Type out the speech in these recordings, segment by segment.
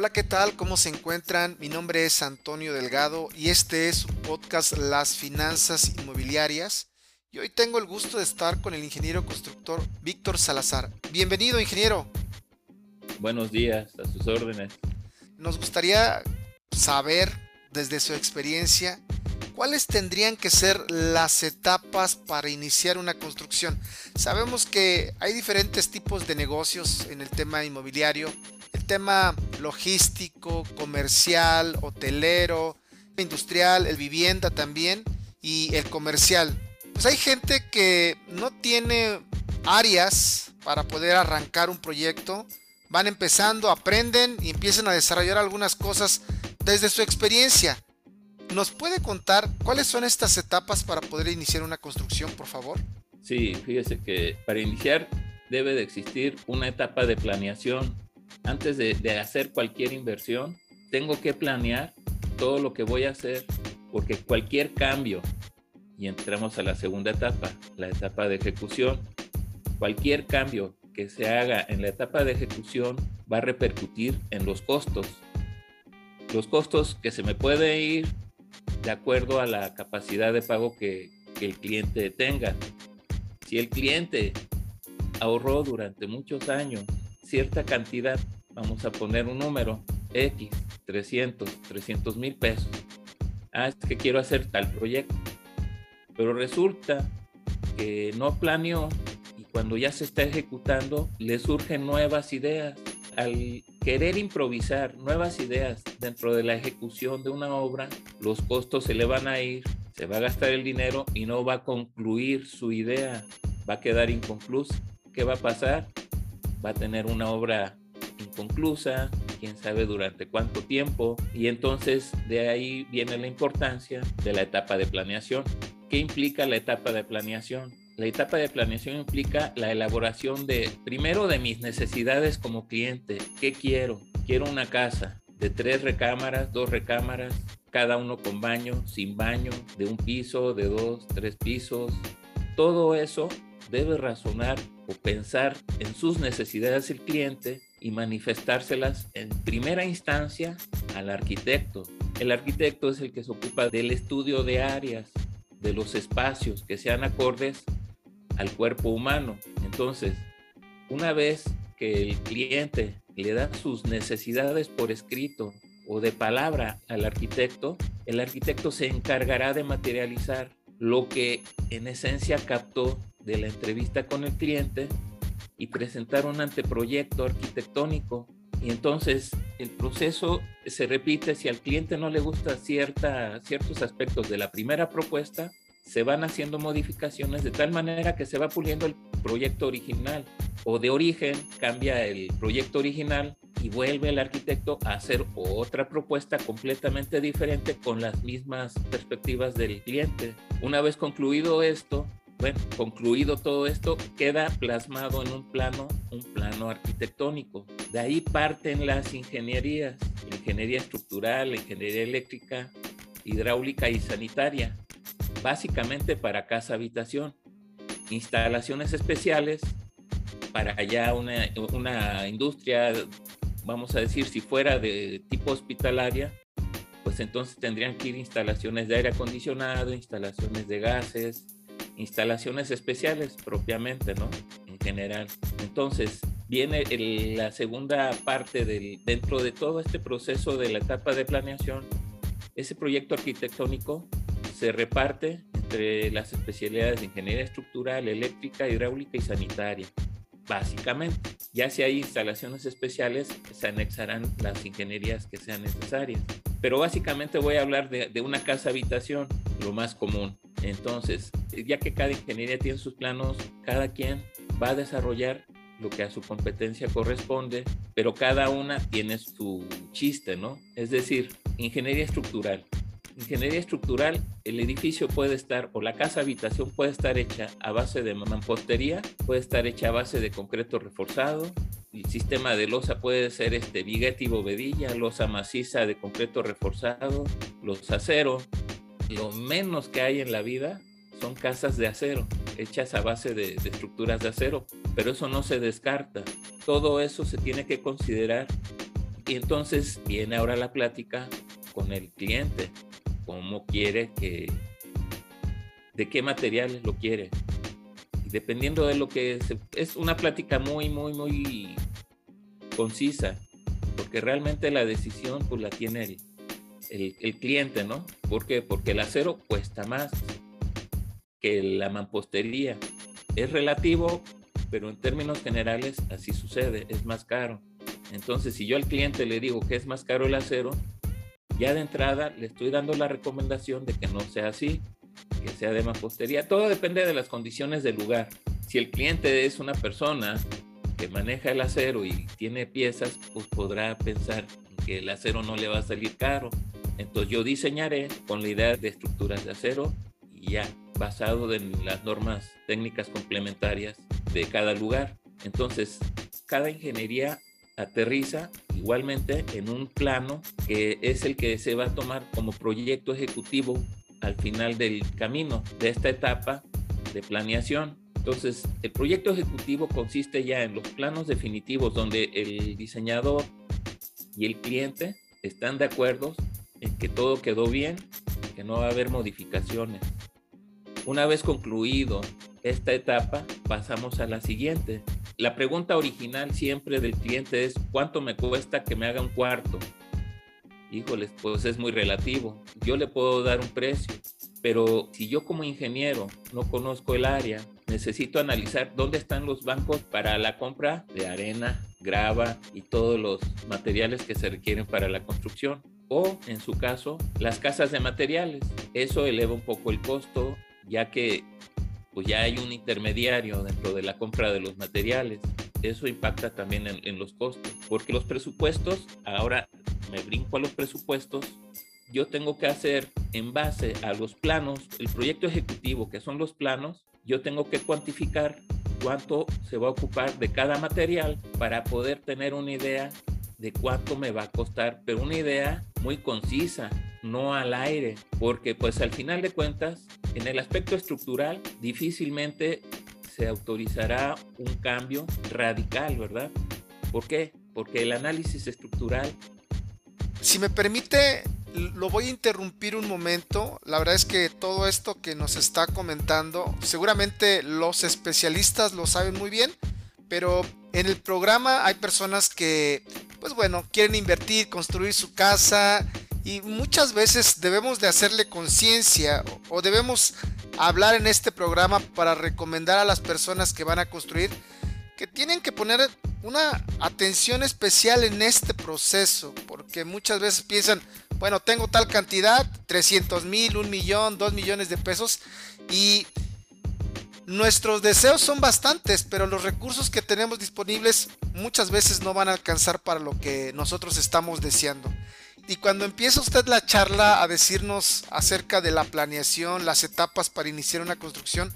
Hola, ¿qué tal? ¿Cómo se encuentran? Mi nombre es Antonio Delgado y este es su podcast Las Finanzas Inmobiliarias. Y hoy tengo el gusto de estar con el ingeniero constructor Víctor Salazar. Bienvenido, ingeniero. Buenos días, a sus órdenes. Nos gustaría saber, desde su experiencia, cuáles tendrían que ser las etapas para iniciar una construcción. Sabemos que hay diferentes tipos de negocios en el tema inmobiliario el tema logístico, comercial, hotelero, industrial, el vivienda también y el comercial. Pues hay gente que no tiene áreas para poder arrancar un proyecto. Van empezando, aprenden y empiezan a desarrollar algunas cosas desde su experiencia. ¿Nos puede contar cuáles son estas etapas para poder iniciar una construcción, por favor? Sí, fíjese que para iniciar debe de existir una etapa de planeación antes de, hacer cualquier inversión, tengo que planear todo lo que voy a hacer, porque cualquier cambio, y entramos a la segunda etapa, la etapa de ejecución, cualquier cambio que se haga en la etapa de ejecución va a repercutir en los costos. Los costos que se me puede ir de acuerdo a la capacidad de pago que, que el cliente tenga. Si el cliente ahorró durante muchos años cierta cantidad, vamos a poner un número, X, 300, 300 mil pesos. Ah, es que quiero hacer tal proyecto. Pero resulta que no planeó y cuando ya se está ejecutando le surgen nuevas ideas. Al querer improvisar nuevas ideas dentro de la ejecución de una obra, los costos se le van a ir, se va a gastar el dinero y no va a concluir su idea, va a quedar inconclusa. ¿Qué va a pasar? Va a tener una obra inconclusa, quién sabe durante cuánto tiempo, y entonces de ahí viene la importancia de la etapa de planeación. ¿Qué implica la etapa de planeación? La etapa de planeación implica la elaboración de, primero, de mis necesidades como cliente. ¿Qué quiero? Quiero una casa de tres recámaras, dos recámaras, cada uno con baño, sin baño, de un piso, de dos, tres pisos. Todo eso debe razonar pensar en sus necesidades el cliente y manifestárselas en primera instancia al arquitecto. El arquitecto es el que se ocupa del estudio de áreas, de los espacios que sean acordes al cuerpo humano. Entonces, una vez que el cliente le da sus necesidades por escrito o de palabra al arquitecto, el arquitecto se encargará de materializar lo que en esencia captó de la entrevista con el cliente y presentar un anteproyecto arquitectónico. Y entonces el proceso se repite si al cliente no le gusta cierta, ciertos aspectos de la primera propuesta, se van haciendo modificaciones de tal manera que se va puliendo el proyecto original o de origen cambia el proyecto original y vuelve el arquitecto a hacer otra propuesta completamente diferente con las mismas perspectivas del cliente. Una vez concluido esto, bueno, concluido todo esto, queda plasmado en un plano, un plano arquitectónico. De ahí parten las ingenierías, ingeniería estructural, ingeniería eléctrica, hidráulica y sanitaria, básicamente para casa habitación. Instalaciones especiales para ya una, una industria, vamos a decir, si fuera de tipo hospitalaria, pues entonces tendrían que ir instalaciones de aire acondicionado, instalaciones de gases, instalaciones especiales propiamente, ¿no? En general. Entonces, viene la segunda parte del, dentro de todo este proceso de la etapa de planeación. Ese proyecto arquitectónico se reparte entre las especialidades de ingeniería estructural, eléctrica, hidráulica y sanitaria. Básicamente, ya si hay instalaciones especiales, se anexarán las ingenierías que sean necesarias. Pero básicamente voy a hablar de, una casa habitación, lo más común. Entonces, ya que cada ingeniería tiene sus planos, cada quien va a desarrollar lo que a su competencia corresponde, pero cada una tiene su chiste, ¿no? Es decir, ingeniería estructural. Ingeniería estructural, el edificio puede estar, o la casa habitación puede estar hecha a base de mampostería, puede estar hecha a base de concreto reforzado, el sistema de losa puede ser este viguete y bovedilla, losa maciza de concreto reforzado, los acero, lo menos que hay en la vida son casas de acero, hechas a base de, estructuras de acero, pero eso no se descarta. Todo eso se tiene que considerar Y entonces viene ahora la plática con el cliente, cómo quiere que, de qué materiales lo quiere. Y dependiendo de lo que es, es una plática muy, muy, muy concisa, porque realmente la decisión pues la tiene el, el, el cliente, ¿no? ¿Por qué? Porque el acero cuesta más que la mampostería. Es relativo, pero en términos generales así sucede, es más caro. Entonces, si yo al cliente le digo que es más caro el acero, ya de entrada le estoy dando la recomendación de que no sea así, que sea de mampostería. Todo depende de las condiciones del lugar. Si el cliente es una persona que maneja el acero y tiene piezas, pues podrá pensar que el acero no le va a salir caro. Entonces yo diseñaré con la idea de estructuras de acero y ya basado en las normas técnicas complementarias de cada lugar. Entonces, cada ingeniería aterriza igualmente en un plano que es el que se va a tomar como proyecto ejecutivo al final del camino de esta etapa de planeación. Entonces, el proyecto ejecutivo consiste ya en los planos definitivos donde el diseñador y el cliente están de acuerdo en que todo quedó bien, que no va a haber modificaciones. Una vez concluido esta etapa, pasamos a la siguiente. La pregunta original siempre del cliente es, ¿cuánto me cuesta que me haga un cuarto? Híjoles, pues es muy relativo. Yo le puedo dar un precio, pero si yo como ingeniero no conozco el área, necesito analizar dónde están los bancos para la compra de arena, grava y todos los materiales que se requieren para la construcción o, en su caso, las casas de materiales. Eso eleva un poco el costo, ya que pues ya hay un intermediario dentro de la compra de los materiales. Eso impacta también en, en los costos, porque los presupuestos, ahora me brinco a los presupuestos, yo tengo que hacer en base a los planos, el proyecto ejecutivo, que son los planos, yo tengo que cuantificar cuánto se va a ocupar de cada material para poder tener una idea de cuánto me va a costar, pero una idea muy concisa, no al aire, porque pues al final de cuentas, en el aspecto estructural, difícilmente se autorizará un cambio radical, ¿verdad? ¿Por qué? Porque el análisis estructural... Si me permite, lo voy a interrumpir un momento. La verdad es que todo esto que nos está comentando, seguramente los especialistas lo saben muy bien, pero en el programa hay personas que, pues bueno, quieren invertir, construir su casa y muchas veces debemos de hacerle conciencia o debemos hablar en este programa para recomendar a las personas que van a construir que tienen que poner una atención especial en este proceso, porque muchas veces piensan, bueno, tengo tal cantidad, 300 mil, un millón, dos millones de pesos, y Nuestros deseos son bastantes, pero los recursos que tenemos disponibles muchas veces no van a alcanzar para lo que nosotros estamos deseando. Y cuando empieza usted la charla a decirnos acerca de la planeación, las etapas para iniciar una construcción,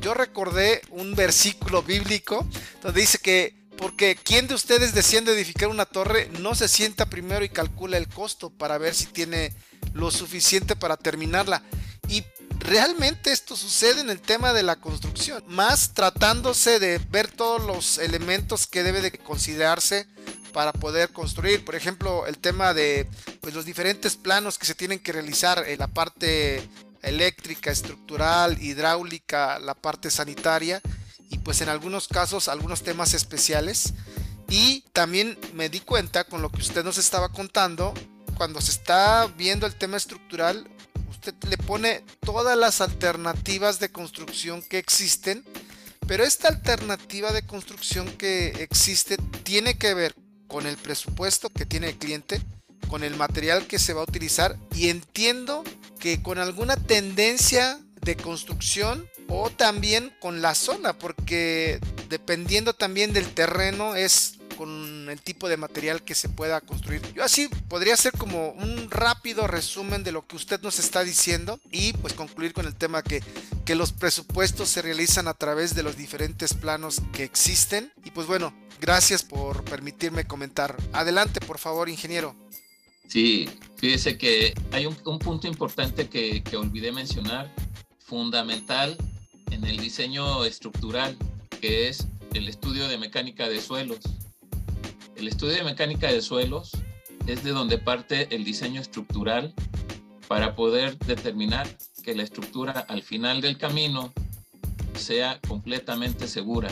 yo recordé un versículo bíblico donde dice que porque ¿quién de ustedes deseando edificar una torre no se sienta primero y calcula el costo para ver si tiene lo suficiente para terminarla? Y realmente esto sucede en el tema de la construcción, más tratándose de ver todos los elementos que debe de considerarse para poder construir. Por ejemplo, el tema de pues, los diferentes planos que se tienen que realizar en la parte eléctrica, estructural, hidráulica, la parte sanitaria y pues en algunos casos algunos temas especiales. Y también me di cuenta con lo que usted nos estaba contando, cuando se está viendo el tema estructural, usted le pone todas las alternativas de construcción que existen, pero esta alternativa de construcción que existe tiene que ver con el presupuesto que tiene el cliente, con el material que se va a utilizar y entiendo que con alguna tendencia de construcción o también con la zona, porque dependiendo también del terreno es con el tipo de material que se pueda construir. Yo así podría ser como un rápido resumen de lo que usted nos está diciendo y pues concluir con el tema que, que los presupuestos se realizan a través de los diferentes planos que existen. Y pues bueno, gracias por permitirme comentar. Adelante, por favor, ingeniero. Sí, fíjese que hay un, un punto importante que, que olvidé mencionar, fundamental en el diseño estructural, que es el estudio de mecánica de suelos. El estudio de mecánica de suelos es de donde parte el diseño estructural para poder determinar que la estructura al final del camino sea completamente segura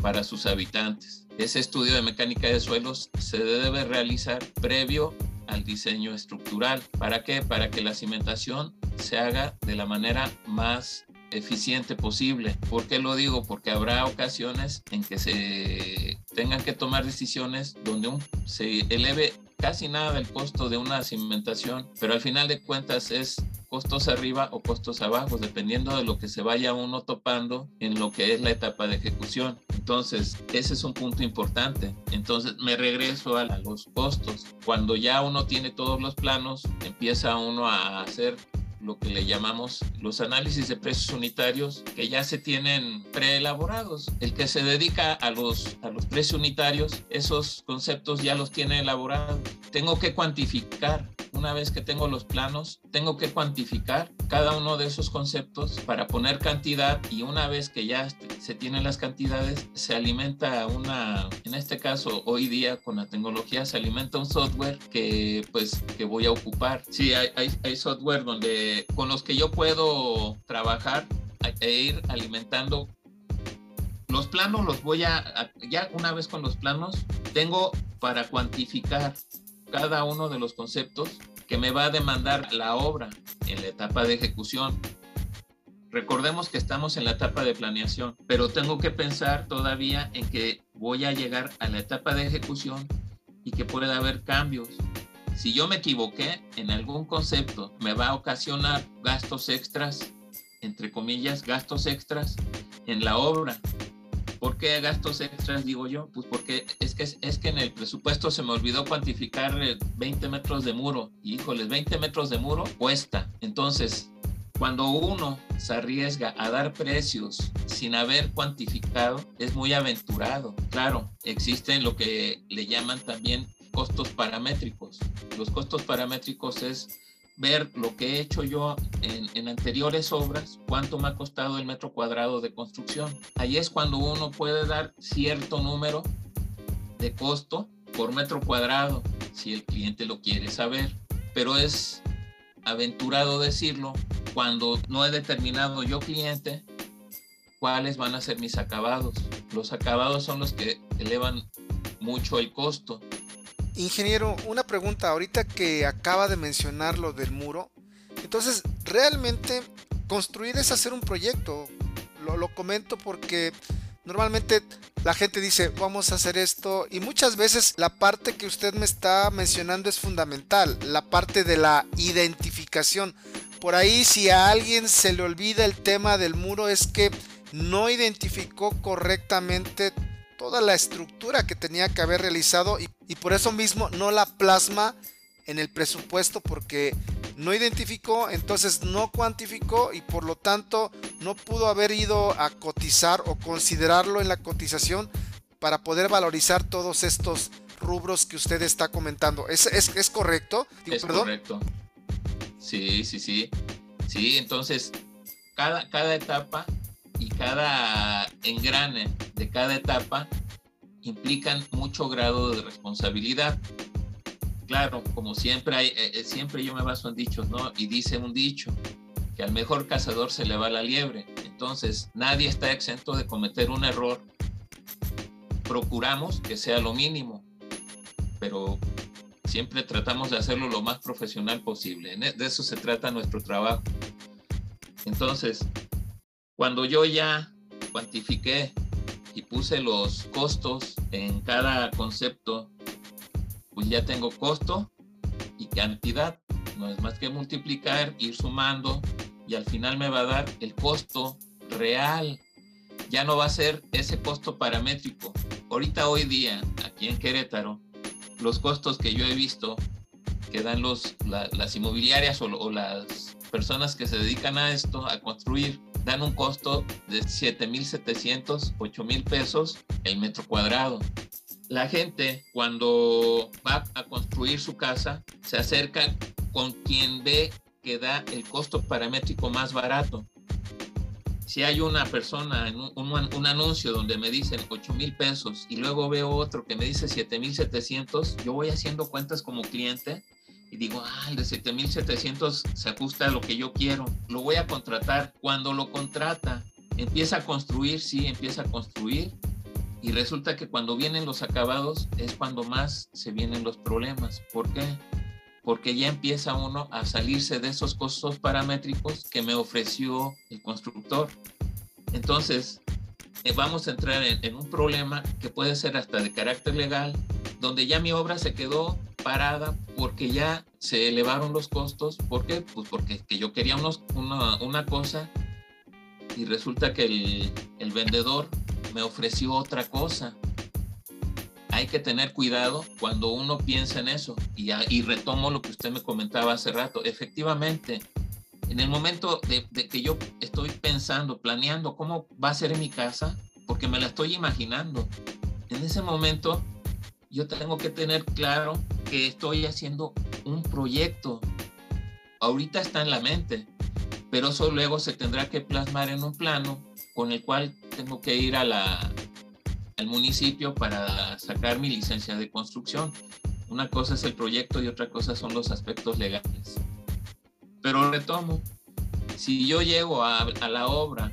para sus habitantes. Ese estudio de mecánica de suelos se debe realizar previo al diseño estructural. ¿Para qué? Para que la cimentación se haga de la manera más eficiente posible. ¿Por qué lo digo? Porque habrá ocasiones en que se tengan que tomar decisiones donde se eleve casi nada del costo de una cimentación, pero al final de cuentas es costos arriba o costos abajo, dependiendo de lo que se vaya uno topando en lo que es la etapa de ejecución. Entonces, ese es un punto importante. Entonces, me regreso a los costos. Cuando ya uno tiene todos los planos, empieza uno a hacer lo que le llamamos los análisis de precios unitarios que ya se tienen preelaborados. El que se dedica a los, a los precios unitarios, esos conceptos ya los tiene elaborados. Tengo que cuantificar una vez que tengo los planos, tengo que cuantificar cada uno de esos conceptos para poner cantidad y una vez que ya se tienen las cantidades, se alimenta una, en este caso hoy día con la tecnología se alimenta un software que pues que voy a ocupar. Sí, hay, hay, hay software donde con los que yo puedo trabajar e ir alimentando los planos los voy a, ya una vez con los planos, tengo para cuantificar cada uno de los conceptos que me va a demandar la obra en la etapa de ejecución. Recordemos que estamos en la etapa de planeación, pero tengo que pensar todavía en que voy a llegar a la etapa de ejecución y que puede haber cambios. Si yo me equivoqué en algún concepto, me va a ocasionar gastos extras, entre comillas, gastos extras en la obra ¿Por qué gastos extras, digo yo? Pues porque es que, es que en el presupuesto se me olvidó cuantificar 20 metros de muro. Híjoles, 20 metros de muro cuesta. Entonces, cuando uno se arriesga a dar precios sin haber cuantificado, es muy aventurado. Claro, existen lo que le llaman también costos paramétricos. Los costos paramétricos es ver lo que he hecho yo en, anteriores obras, cuánto me ha costado el metro cuadrado de construcción. Ahí es cuando uno puede dar cierto número de costo por metro cuadrado, si el cliente lo quiere saber. Pero es aventurado decirlo cuando no he determinado yo cliente cuáles van a ser mis acabados. Los acabados son los que elevan mucho el costo. Ingeniero, una pregunta, ahorita que acaba de mencionar lo del muro, entonces realmente construir es hacer un proyecto. Lo, lo comento porque normalmente la gente dice, vamos a hacer esto, y muchas veces la parte que usted me está mencionando es fundamental, la parte de la identificación. Por ahí si a alguien se le olvida el tema del muro es que no identificó correctamente toda la estructura que tenía que haber realizado y, por eso mismo no la plasma en el presupuesto porque no identificó, entonces no cuantificó y por lo tanto no pudo haber ido a cotizar o considerarlo en la cotización para poder valorizar todos estos rubros que usted está comentando. ¿Es, es, correcto? es correcto. Sí, sí, sí. Sí, entonces cada, cada etapa y cada engrane de cada etapa implican mucho grado de responsabilidad. Claro, como siempre hay, eh, eh, siempre yo me baso en dichos, ¿no? Y dice un dicho que al mejor cazador se le va la liebre. Entonces, nadie está exento de cometer un error. Procuramos que sea lo mínimo, pero siempre tratamos de hacerlo lo más profesional posible. E, de eso se trata nuestro trabajo. Entonces, cuando yo ya cuantifiqué y puse los costos en cada concepto, pues ya tengo costo y cantidad. No es más que multiplicar, ir sumando y al final me va a dar el costo real. Ya no va a ser ese costo paramétrico. Ahorita hoy día, aquí en Querétaro, los costos que yo he visto que dan los, las inmobiliarias o, o las personas que se dedican a esto, a construir, dan un costo de 7.700, 8.000 pesos el metro cuadrado. La gente cuando va a construir su casa se acerca con quien ve que da el costo paramétrico más barato. si hay una persona en un, anuncio donde me dicen 8 mil pesos y luego veo otro que me dice 7 mil 700, yo voy haciendo cuentas como cliente y digo, ah, el de 7 mil 700 se ajusta a lo que yo quiero, lo voy a contratar. Cuando lo contrata, empieza a construir, sí, empieza a construir y resulta que cuando vienen los acabados es cuando más se vienen los problemas. ¿Por qué? porque ya empieza uno a salirse de esos costos paramétricos que me ofreció el constructor. Entonces, eh, vamos a entrar en, un problema que puede ser hasta de carácter legal, donde ya mi obra se quedó parada porque ya se elevaron los costos. ¿Por qué? Pues porque yo quería unos, una, una, cosa y resulta que el, el vendedor me ofreció otra cosa hay que tener cuidado cuando uno piensa en eso. Y, y retomo lo que usted me comentaba hace rato. Efectivamente, en el momento de, que yo estoy pensando, planeando cómo va a ser mi casa, porque me la estoy imaginando, en ese momento yo tengo que tener claro que estoy haciendo un proyecto. Ahorita está en la mente, pero eso luego se tendrá que plasmar en un plano con el cual tengo que ir a la, al municipio para sacar mi licencia de construcción. Una cosa es el proyecto y otra cosa son los aspectos legales. Pero retomo, si yo llego a, la obra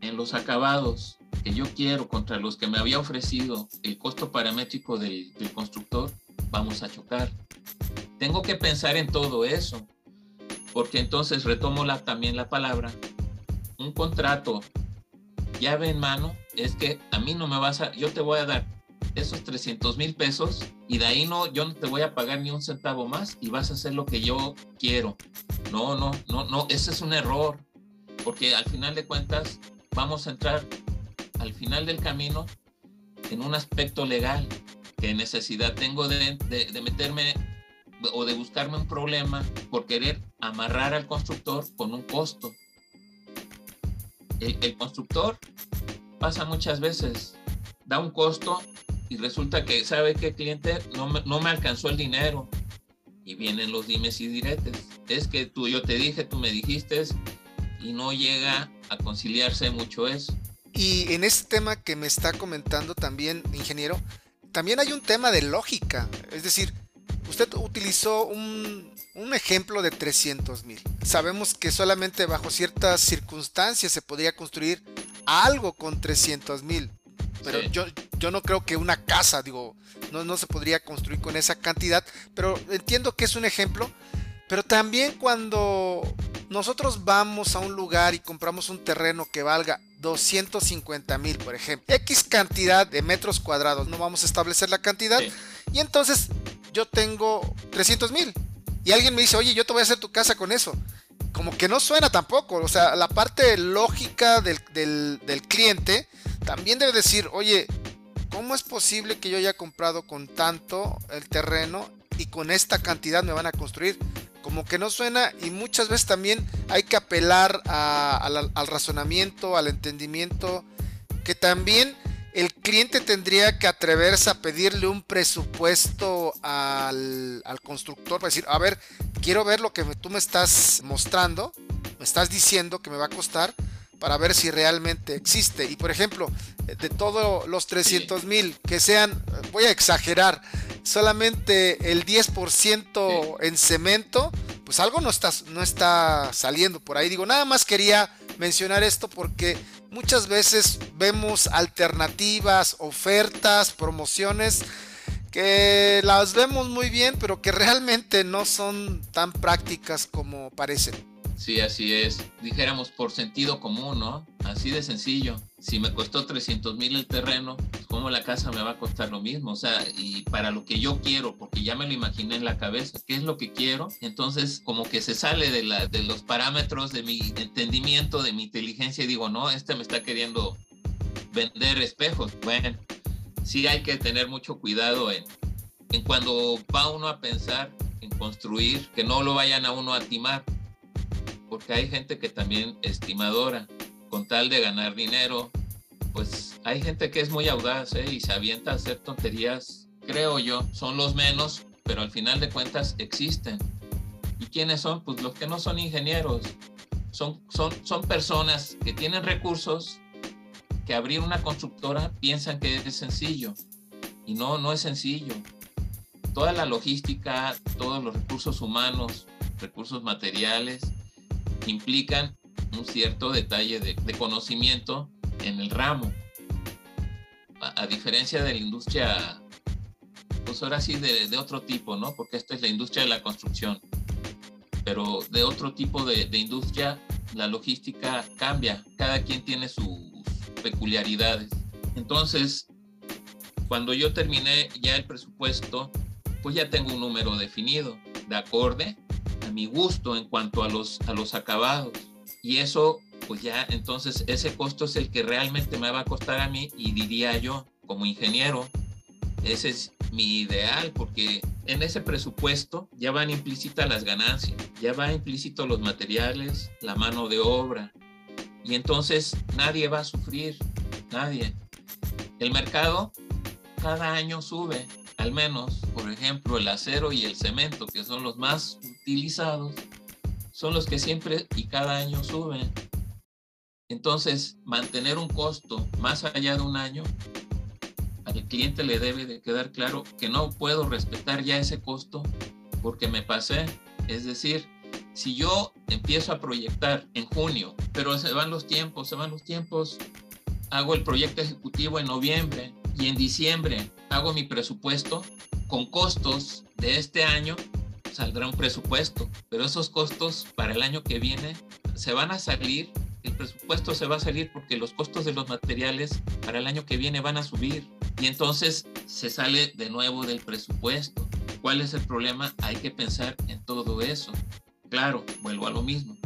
en los acabados que yo quiero contra los que me había ofrecido el costo paramétrico del, del constructor, vamos a chocar. Tengo que pensar en todo eso, porque entonces retomo la, también la palabra. Un contrato llave en mano es que a mí no me vas a, yo te voy a dar esos 300 mil pesos y de ahí no, yo no te voy a pagar ni un centavo más y vas a hacer lo que yo quiero. No, no, no, no, ese es un error, porque al final de cuentas vamos a entrar al final del camino en un aspecto legal, que necesidad tengo de, meterme o de buscarme un problema por querer amarrar al constructor con un costo el, constructor pasa muchas veces, da un costo y resulta que sabe que el cliente no me, no me alcanzó el dinero y vienen los dimes y diretes. Es que tú, yo te dije, tú me dijiste y no llega a conciliarse mucho eso. Y en este tema que me está comentando también, ingeniero, también hay un tema de lógica. Es decir, usted utilizó un, un ejemplo de 300 mil. Sabemos que solamente bajo ciertas circunstancias se podría construir algo con 300 mil. Pero yo, yo no creo que una casa, digo, no, no se podría construir con esa cantidad. Pero entiendo que es un ejemplo. Pero también cuando nosotros vamos a un lugar y compramos un terreno que valga 250 mil, por ejemplo, X cantidad de metros cuadrados, no vamos a establecer la cantidad. Y entonces yo tengo 300 mil y alguien me dice, oye, yo te voy a hacer tu casa con eso. Como que no suena tampoco. O sea, la parte lógica del, cliente también debe decir, oye, ¿cómo es posible que yo haya comprado con tanto el terreno y con esta cantidad me van a construir? Como que no suena y muchas veces también hay que apelar al razonamiento, al entendimiento, que también el cliente tendría que atreverse a pedirle un presupuesto al, constructor para decir, a ver, quiero ver lo que tú me estás mostrando, me estás diciendo que me va a costar para ver si realmente existe. Y por ejemplo, de todos los 300 mil que sean, voy a exagerar, solamente el 10% en cemento, pues algo no está, no está saliendo por ahí. Digo, nada más quería mencionar esto porque muchas veces vemos alternativas, ofertas, promociones que las vemos muy bien, pero que realmente no son tan prácticas como parecen. Sí, así es. Dijéramos por sentido común, ¿no? Así de sencillo. Si me costó 300 mil el terreno, ¿cómo la casa me va a costar lo mismo? O sea, y para lo que yo quiero, porque ya me lo imaginé en la cabeza, ¿qué es lo que quiero? Entonces, como que se sale de, la, de los parámetros de mi entendimiento, de mi inteligencia, y digo, no, este me está queriendo vender espejos. Bueno, sí hay que tener mucho cuidado en, en cuando va uno a pensar en construir, que no lo vayan a uno a timar porque hay gente que también estimadora, con tal de ganar dinero, pues hay gente que es muy audaz ¿eh? y se avienta a hacer tonterías, creo yo, son los menos, pero al final de cuentas existen. ¿Y quiénes son? Pues los que no son ingenieros, son, son, son personas que tienen recursos, que abrir una constructora piensan que es sencillo. Y no, no es sencillo. Toda la logística, todos los recursos humanos, recursos materiales, implican un cierto detalle de, conocimiento en el ramo. A, diferencia de la industria, pues ahora sí de, otro tipo, ¿no? Porque esta es la industria de la construcción. Pero de otro tipo de, de industria, la logística cambia. Cada quien tiene sus peculiaridades. Entonces, cuando yo terminé ya el presupuesto, pues ya tengo un número definido, de acorde a mi gusto en cuanto a los, a los acabados. Y eso, pues ya entonces ese costo es el que realmente me va a costar a mí y diría yo, como ingeniero, ese es mi ideal porque en ese presupuesto ya van implícitas las ganancias, ya van implícitos los materiales, la mano de obra. Y entonces nadie va a sufrir, nadie. El mercado cada año sube, al menos, por ejemplo, el acero y el cemento, que son los más utilizados, son los que siempre y cada año suben. Entonces, mantener un costo más allá de un año, al cliente le debe de quedar claro que no puedo respetar ya ese costo porque me pasé. Es decir, si yo empiezo a proyectar en junio, pero se van los tiempos, se van los tiempos, hago el proyecto ejecutivo en noviembre, y en diciembre hago mi presupuesto con costos de este año, saldrá un presupuesto, pero esos costos para el año que viene se van a salir, el presupuesto se va a salir porque los costos de los materiales para el año que viene van a subir y entonces se sale de nuevo del presupuesto. ¿Cuál es el problema? Hay que pensar en todo eso. Claro, vuelvo a lo mismo.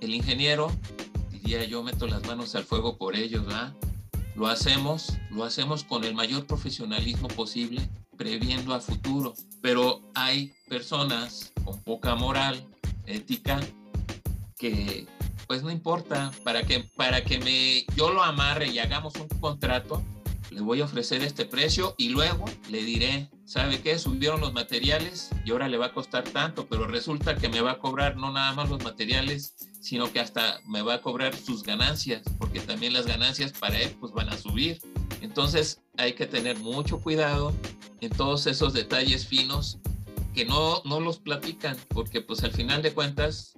El ingeniero, diría yo, meto las manos al fuego por ellos, ¿verdad? Lo hacemos, lo hacemos con el mayor profesionalismo posible, previendo a futuro. Pero hay personas con poca moral, ética, que pues no importa, para que, para que me, yo lo amarre y hagamos un contrato, le voy a ofrecer este precio y luego le diré, ¿sabe qué? Subieron los materiales y ahora le va a costar tanto, pero resulta que me va a cobrar no nada más los materiales, sino que hasta me va a cobrar sus ganancias, porque también las ganancias para él pues van a subir. Entonces hay que tener mucho cuidado en todos esos detalles finos que no, no los platican, porque pues al final de cuentas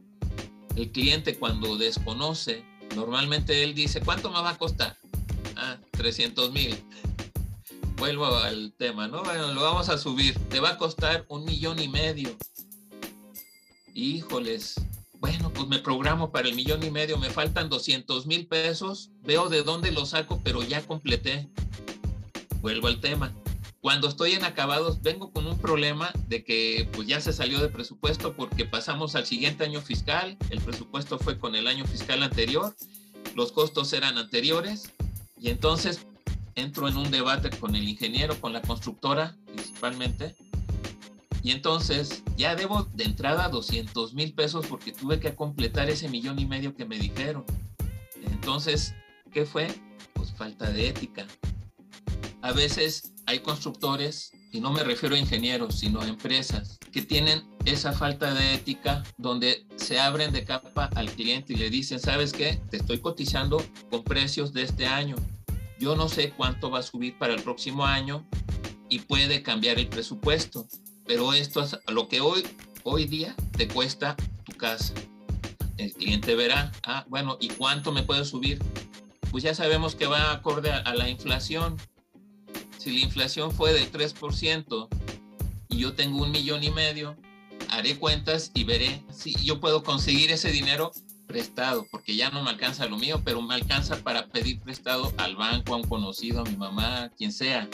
el cliente cuando desconoce, normalmente él dice, ¿cuánto me va a costar? Ah, 300 mil. Vuelvo al tema, ¿no? Bueno, lo vamos a subir. Te va a costar un millón y medio. Híjoles. Bueno, pues me programo para el millón y medio. Me faltan 200 mil pesos. Veo de dónde lo saco, pero ya completé. Vuelvo al tema. Cuando estoy en acabados, vengo con un problema de que pues ya se salió de presupuesto porque pasamos al siguiente año fiscal. El presupuesto fue con el año fiscal anterior. Los costos eran anteriores y entonces entro en un debate con el ingeniero, con la constructora principalmente. Y entonces ya debo de entrada 200 mil pesos porque tuve que completar ese millón y medio que me dijeron. Entonces, ¿qué fue? Pues falta de ética. A veces hay constructores, y no me refiero a ingenieros, sino a empresas, que tienen esa falta de ética donde se abren de capa al cliente y le dicen, ¿sabes qué? Te estoy cotizando con precios de este año yo no sé cuánto va a subir para el próximo año y puede cambiar el presupuesto, pero esto es lo que hoy, hoy día te cuesta tu casa. El cliente verá, ah, bueno, ¿y cuánto me puede subir? Pues ya sabemos que va acorde a, la inflación. Si la inflación fue del 3% y yo tengo un millón y medio, haré cuentas y veré si yo puedo conseguir ese dinero prestado, porque ya no me alcanza lo mío, pero me alcanza para pedir prestado al banco, a un conocido, a mi mamá, quien sea.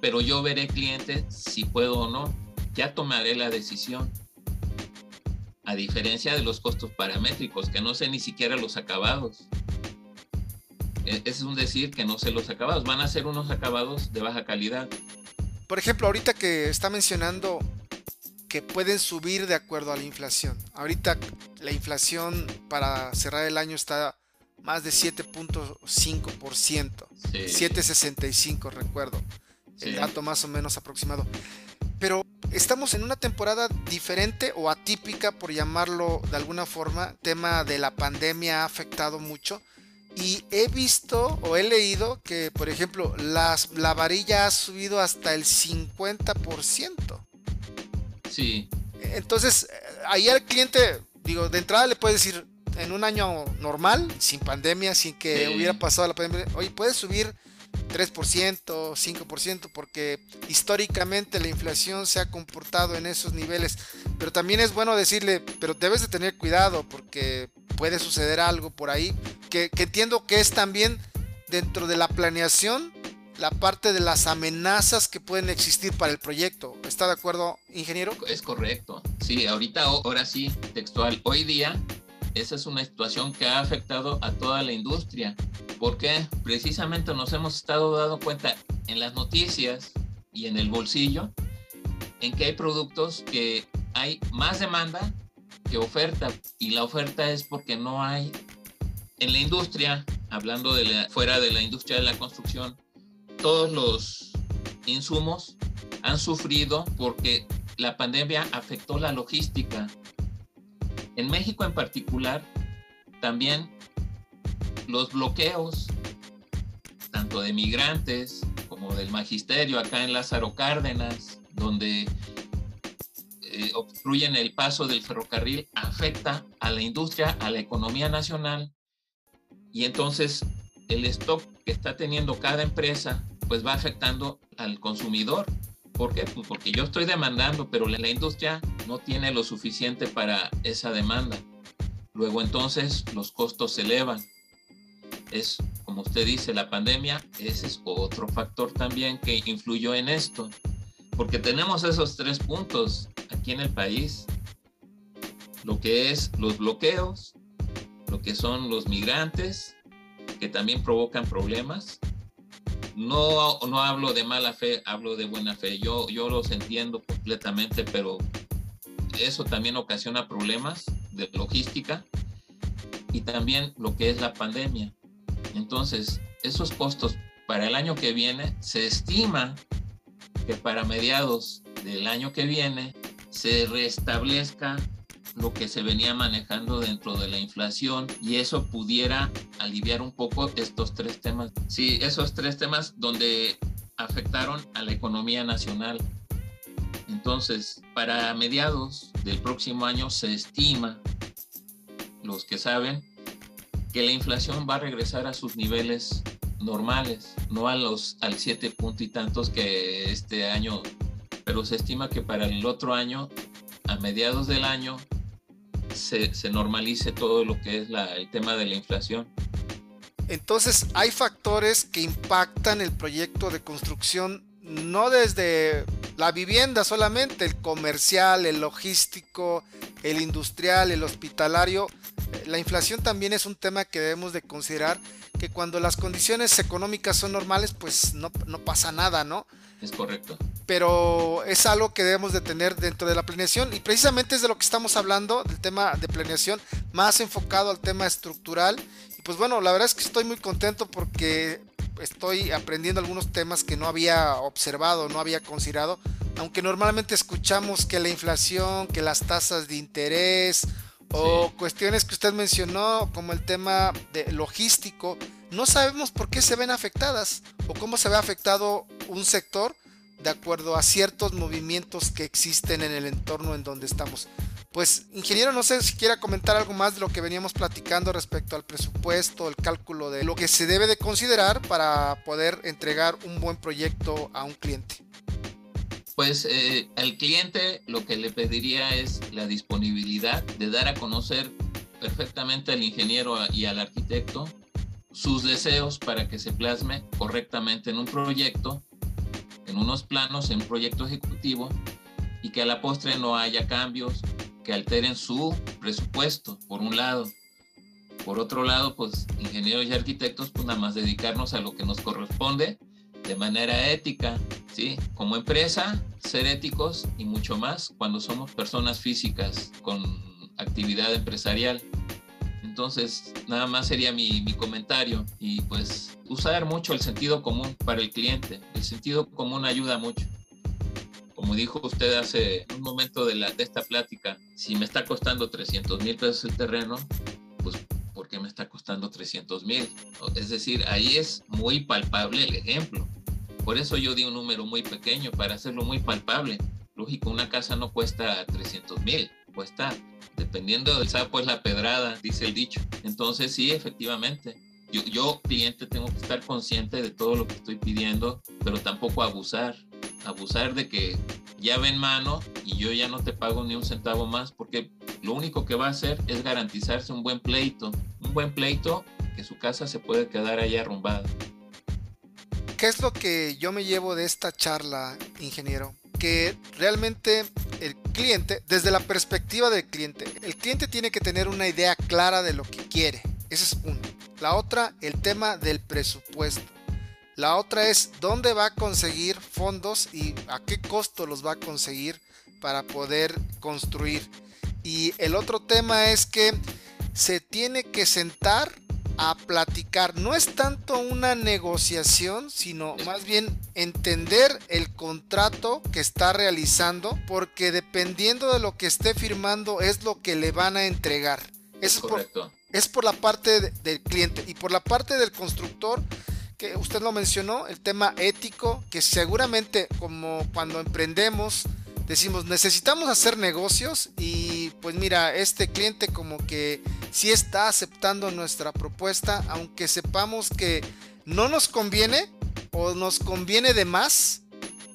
Pero yo veré cliente si puedo o no, ya tomaré la decisión. A diferencia de los costos paramétricos, que no sé ni siquiera los acabados. E, es un decir que no sé los acabados, van a ser unos acabados de baja calidad. Por ejemplo, ahorita que está mencionando que pueden subir de acuerdo a la inflación. Ahorita la inflación para cerrar el año está más de 7.5%. 7.65 recuerdo. El dato más o menos aproximado. Pero estamos en una temporada diferente o atípica, por llamarlo de alguna forma. tema de la pandemia ha afectado mucho. Y he visto o he leído que, por ejemplo, las, la varilla ha subido hasta el 50%. Sí. Entonces, ahí al cliente, digo, de entrada le puedes decir, en un año normal, sin pandemia, sin que hubiera pasado la pandemia, oye, puedes subir 3%, 5%, porque históricamente la inflación se ha comportado en esos niveles. Pero también es bueno decirle, pero debes de tener cuidado porque puede suceder algo por ahí, que, entiendo que es también dentro de la planeación la parte de las amenazas que pueden existir para el proyecto. ¿Está de acuerdo, ingeniero? Es correcto. Sí, ahorita, ahora sí, textual. Hoy día, esa es una situación que ha afectado a toda la industria porque precisamente nos hemos estado dando cuenta en las noticias y en el bolsillo en que hay productos que hay más demanda que oferta y la oferta es porque no hay en la industria, hablando de fuera de la industria de la construcción, todos los insumos han sufrido porque la pandemia afectó la logística. En México en particular, también los bloqueos, tanto de migrantes como del magisterio acá en Lázaro Cárdenas, donde eh, obstruyen el paso del ferrocarril, afecta a la industria, a la economía nacional y entonces el stock que está teniendo cada empresa pues va afectando al consumidor. ¿Por qué? Pues porque yo estoy demandando, pero la industria no tiene lo suficiente para esa demanda. Luego entonces los costos se elevan es, como usted dice, la pandemia, ese es otro factor también que influyó en esto, porque tenemos esos tres puntos aquí en el país, lo que es los bloqueos, lo que son los migrantes, que también provocan problemas. No, no hablo de mala fe, hablo de buena fe. Yo, yo los entiendo completamente, pero eso también ocasiona problemas de logística y también lo que es la pandemia. Entonces, esos costos para el año que viene, se estima que para mediados del año que viene se restablezca lo que se venía manejando dentro de la inflación y eso pudiera aliviar un poco estos tres temas. Sí, esos tres temas donde afectaron a la economía nacional. Entonces, para mediados del próximo año se estima, los que saben, que la inflación va a regresar a sus niveles normales, no a los al 7 punto y tantos que este año, pero se estima que para el otro año, a mediados del año, se, se normalice todo lo que es la, el tema de la inflación. Entonces, hay factores que impactan el proyecto de construcción, no desde la vivienda solamente, el comercial, el logístico, el industrial, el hospitalario, la inflación también es un tema que debemos de considerar que cuando las condiciones económicas son normales, pues no, pasa nada, ¿no? Es correcto. Pero es algo que debemos de tener dentro de la planeación y precisamente es de lo que estamos hablando, del tema de planeación, más enfocado al tema estructural. Y pues bueno, la verdad es que estoy muy contento porque estoy aprendiendo algunos temas que no había observado, no había considerado, aunque normalmente escuchamos que la inflación, que las tasas de interés, o cuestiones que usted mencionó como el tema de logístico, no sabemos por qué se ven afectadas o cómo se ve afectado un sector de acuerdo a ciertos movimientos que existen en el entorno en donde estamos. Pues, ingeniero, no sé si quiera comentar algo más de lo que veníamos platicando respecto al presupuesto, el cálculo de lo que se debe de considerar para poder entregar un buen proyecto a un cliente pues eh, al cliente lo que le pediría es la disponibilidad de dar a conocer perfectamente al ingeniero y al arquitecto sus deseos para que se plasme correctamente en un proyecto, en unos planos, en un proyecto ejecutivo y que a la postre no haya cambios que alteren su presupuesto, por un lado. Por otro lado, pues ingenieros y arquitectos, pues nada más dedicarnos a lo que nos corresponde de manera ética, ¿sí? Como empresa, ser éticos y mucho más cuando somos personas físicas con actividad empresarial. Entonces, nada más sería mi, mi, comentario y pues usar mucho el sentido común para el cliente. El sentido común ayuda mucho. como dijo usted hace un momento de, la, de esta plática, si me está costando 300 mil pesos el terreno, pues ¿por qué me está costando 300 mil? Es decir, ahí es muy palpable el ejemplo. Por eso yo di un número muy pequeño para hacerlo muy palpable. Lógico, una casa no cuesta 300 mil, cuesta, dependiendo del sapo es la pedrada, dice el dicho. Entonces sí, efectivamente, yo, cliente tengo que estar consciente de todo lo que estoy pidiendo, pero tampoco abusar, abusar de que llave en mano y yo ya no te pago ni un centavo más porque lo único que va a hacer es garantizarse un buen pleito, un buen pleito que su casa se puede quedar ahí arrumbada. ¿Qué es lo que yo me llevo de esta charla, ingeniero? Que realmente el cliente, desde la perspectiva del cliente, el cliente tiene que tener una idea clara de lo que quiere. Ese es uno. La otra, el tema del presupuesto. La otra es dónde va a conseguir fondos y a qué costo los va a conseguir para poder construir. Y el otro tema es que se tiene que sentar a platicar. No es tanto una negociación, sino más bien entender el contrato que está realizando, porque dependiendo de lo que esté firmando es lo que le van a entregar. es correcto. Por, es por la parte del cliente y por la parte del constructor que usted lo mencionó, el tema ético, que seguramente como cuando emprendemos decimos necesitamos hacer negocios y pues mira, este cliente como que sí está aceptando nuestra propuesta, aunque sepamos que no nos conviene o nos conviene de más,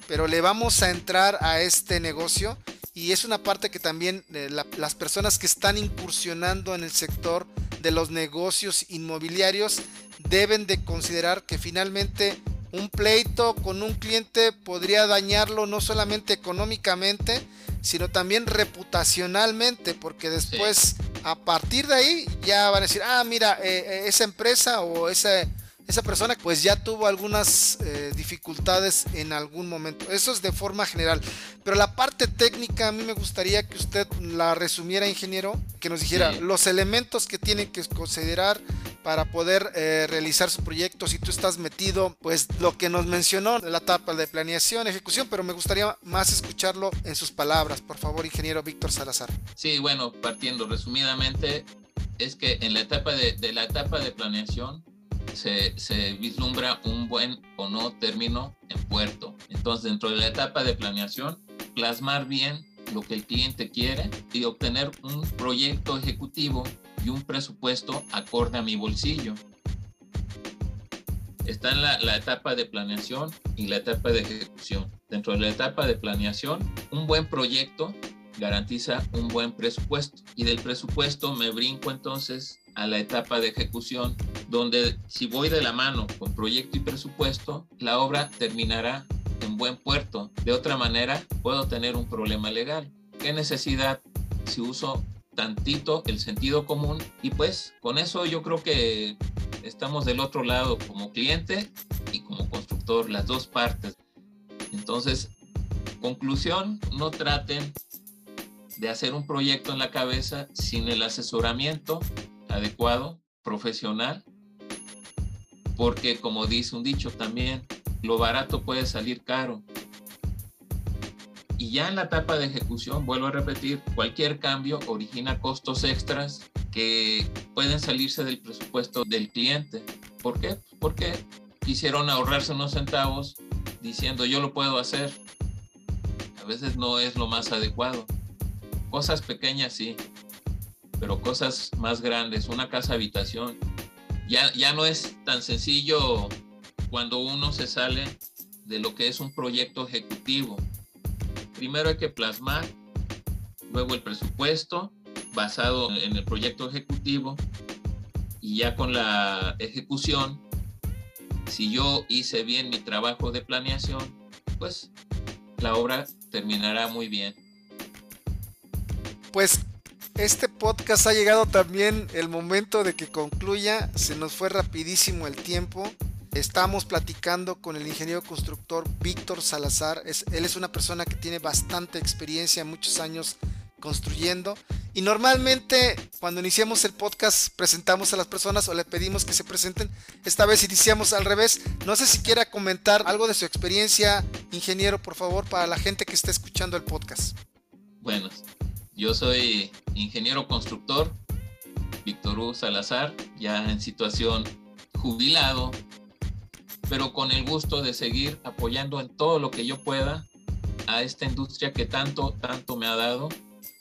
pero le vamos a entrar a este negocio. Y es una parte que también eh, las personas que están incursionando en el sector de los negocios inmobiliarios deben de considerar que finalmente un pleito con un cliente podría dañarlo no solamente económicamente, sino también reputacionalmente, porque después a partir de ahí ya van a decir, ah, mira, eh, eh, esa empresa o ese esa persona pues ya tuvo algunas eh, dificultades en algún momento. Eso es de forma general. Pero la parte técnica a mí me gustaría que usted la resumiera, ingeniero, que nos dijera los elementos que tiene que considerar para poder eh, realizar su proyecto. Si tú estás metido, pues lo que nos mencionó en la etapa de planeación, ejecución, pero me gustaría más escucharlo en sus palabras. Por favor, ingeniero Víctor Salazar. Sí, bueno, partiendo resumidamente, es que en la etapa de, de la etapa de planeación se, vislumbra un buen o no término en puerto. Entonces, dentro de la etapa de planeación, plasmar bien lo que el cliente quiere y obtener un proyecto ejecutivo y un presupuesto acorde a mi bolsillo. Está en la, la, etapa de planeación y la etapa de ejecución. Dentro de la etapa de planeación, un buen proyecto garantiza un buen presupuesto y del presupuesto me brinco entonces a la etapa de ejecución, donde si voy de la mano con proyecto y presupuesto, la obra terminará en buen puerto. De otra manera, puedo tener un problema legal. ¿Qué necesidad si uso tantito el sentido común? Y pues con eso yo creo que estamos del otro lado como cliente y como constructor, las dos partes. Entonces, conclusión, no traten de hacer un proyecto en la cabeza sin el asesoramiento adecuado, profesional, porque como dice un dicho también, lo barato puede salir caro. Ya en la etapa de ejecución, vuelvo a repetir, cualquier cambio origina costos extras que pueden salirse del presupuesto del cliente. ¿Por qué? Porque quisieron ahorrarse unos centavos diciendo yo lo puedo hacer. A veces no es lo más adecuado. Cosas pequeñas sí, pero cosas más grandes, una casa habitación, ya, ya no es tan sencillo cuando uno se sale de lo que es un proyecto ejecutivo. Primero hay que plasmar, luego el presupuesto basado en el proyecto ejecutivo y ya con la ejecución, si yo hice bien mi trabajo de planeación, pues la obra terminará muy bien. Pues este podcast ha llegado también el momento de que concluya. Se nos fue rapidísimo el tiempo. Estamos platicando con el ingeniero constructor Víctor Salazar. él es una persona que tiene bastante experiencia, muchos años construyendo. Y normalmente cuando iniciamos el podcast presentamos a las personas o le pedimos que se presenten. Esta vez iniciamos al revés. No sé si quiera comentar algo de su experiencia ingeniero, por favor, para la gente que está escuchando el podcast. Bueno, yo soy ingeniero constructor, Víctor Hugo Salazar, ya en situación jubilado, pero con el gusto de seguir apoyando en todo lo que yo pueda a esta industria que tanto, tanto me ha dado.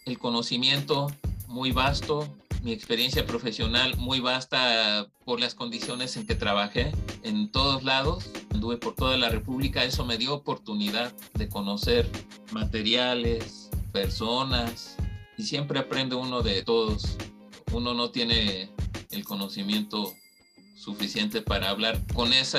El conocimiento muy vasto, mi experiencia profesional muy vasta por las condiciones en que trabajé en todos lados. Anduve por toda la República. Eso me dio oportunidad de conocer materiales, personas y siempre aprende uno de todos. Uno no tiene el conocimiento suficiente para hablar con esa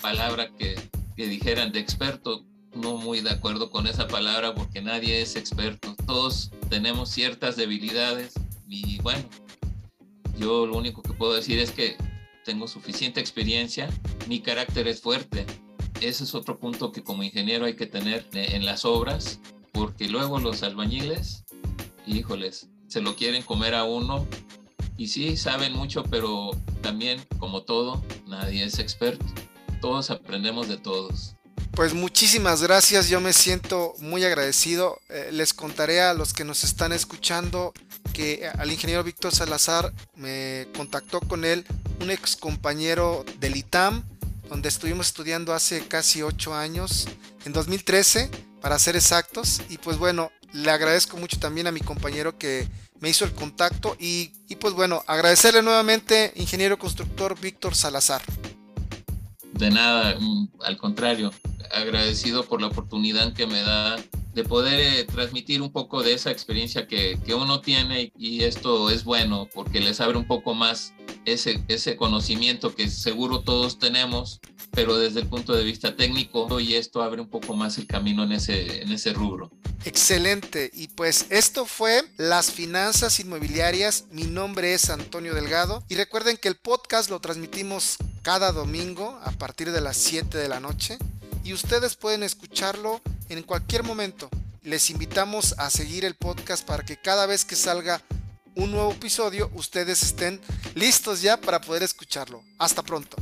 palabra que, que dijeran de experto, no muy de acuerdo con esa palabra porque nadie es experto. Todos tenemos ciertas debilidades y bueno, yo lo único que puedo decir es que tengo suficiente experiencia, mi carácter es fuerte. Ese es otro punto que como ingeniero hay que tener en las obras, porque luego los albañiles, híjoles, se lo quieren comer a uno y sí, saben mucho, pero también, como todo, nadie es experto. Todos aprendemos de todos. Pues muchísimas gracias, yo me siento muy agradecido. Eh, les contaré a los que nos están escuchando que al ingeniero Víctor Salazar me contactó con él un ex compañero del ITAM, donde estuvimos estudiando hace casi ocho años, en 2013, para ser exactos. Y pues bueno, le agradezco mucho también a mi compañero que me hizo el contacto y, y pues bueno, agradecerle nuevamente, ingeniero constructor Víctor Salazar. De nada, mm, al contrario, agradecido por la oportunidad que me da de poder eh, transmitir un poco de esa experiencia que, que, uno tiene y esto es bueno porque les abre un poco más ese, ese conocimiento que seguro todos tenemos, pero desde el punto de vista técnico y esto abre un poco más el camino en ese, en ese rubro. Excelente. Y pues esto fue Las Finanzas Inmobiliarias. Mi nombre es Antonio Delgado. Y recuerden que el podcast lo transmitimos cada domingo a partir de las 7 de la noche. Y ustedes pueden escucharlo en cualquier momento. Les invitamos a seguir el podcast para que cada vez que salga un nuevo episodio, ustedes estén listos ya para poder escucharlo. Hasta pronto.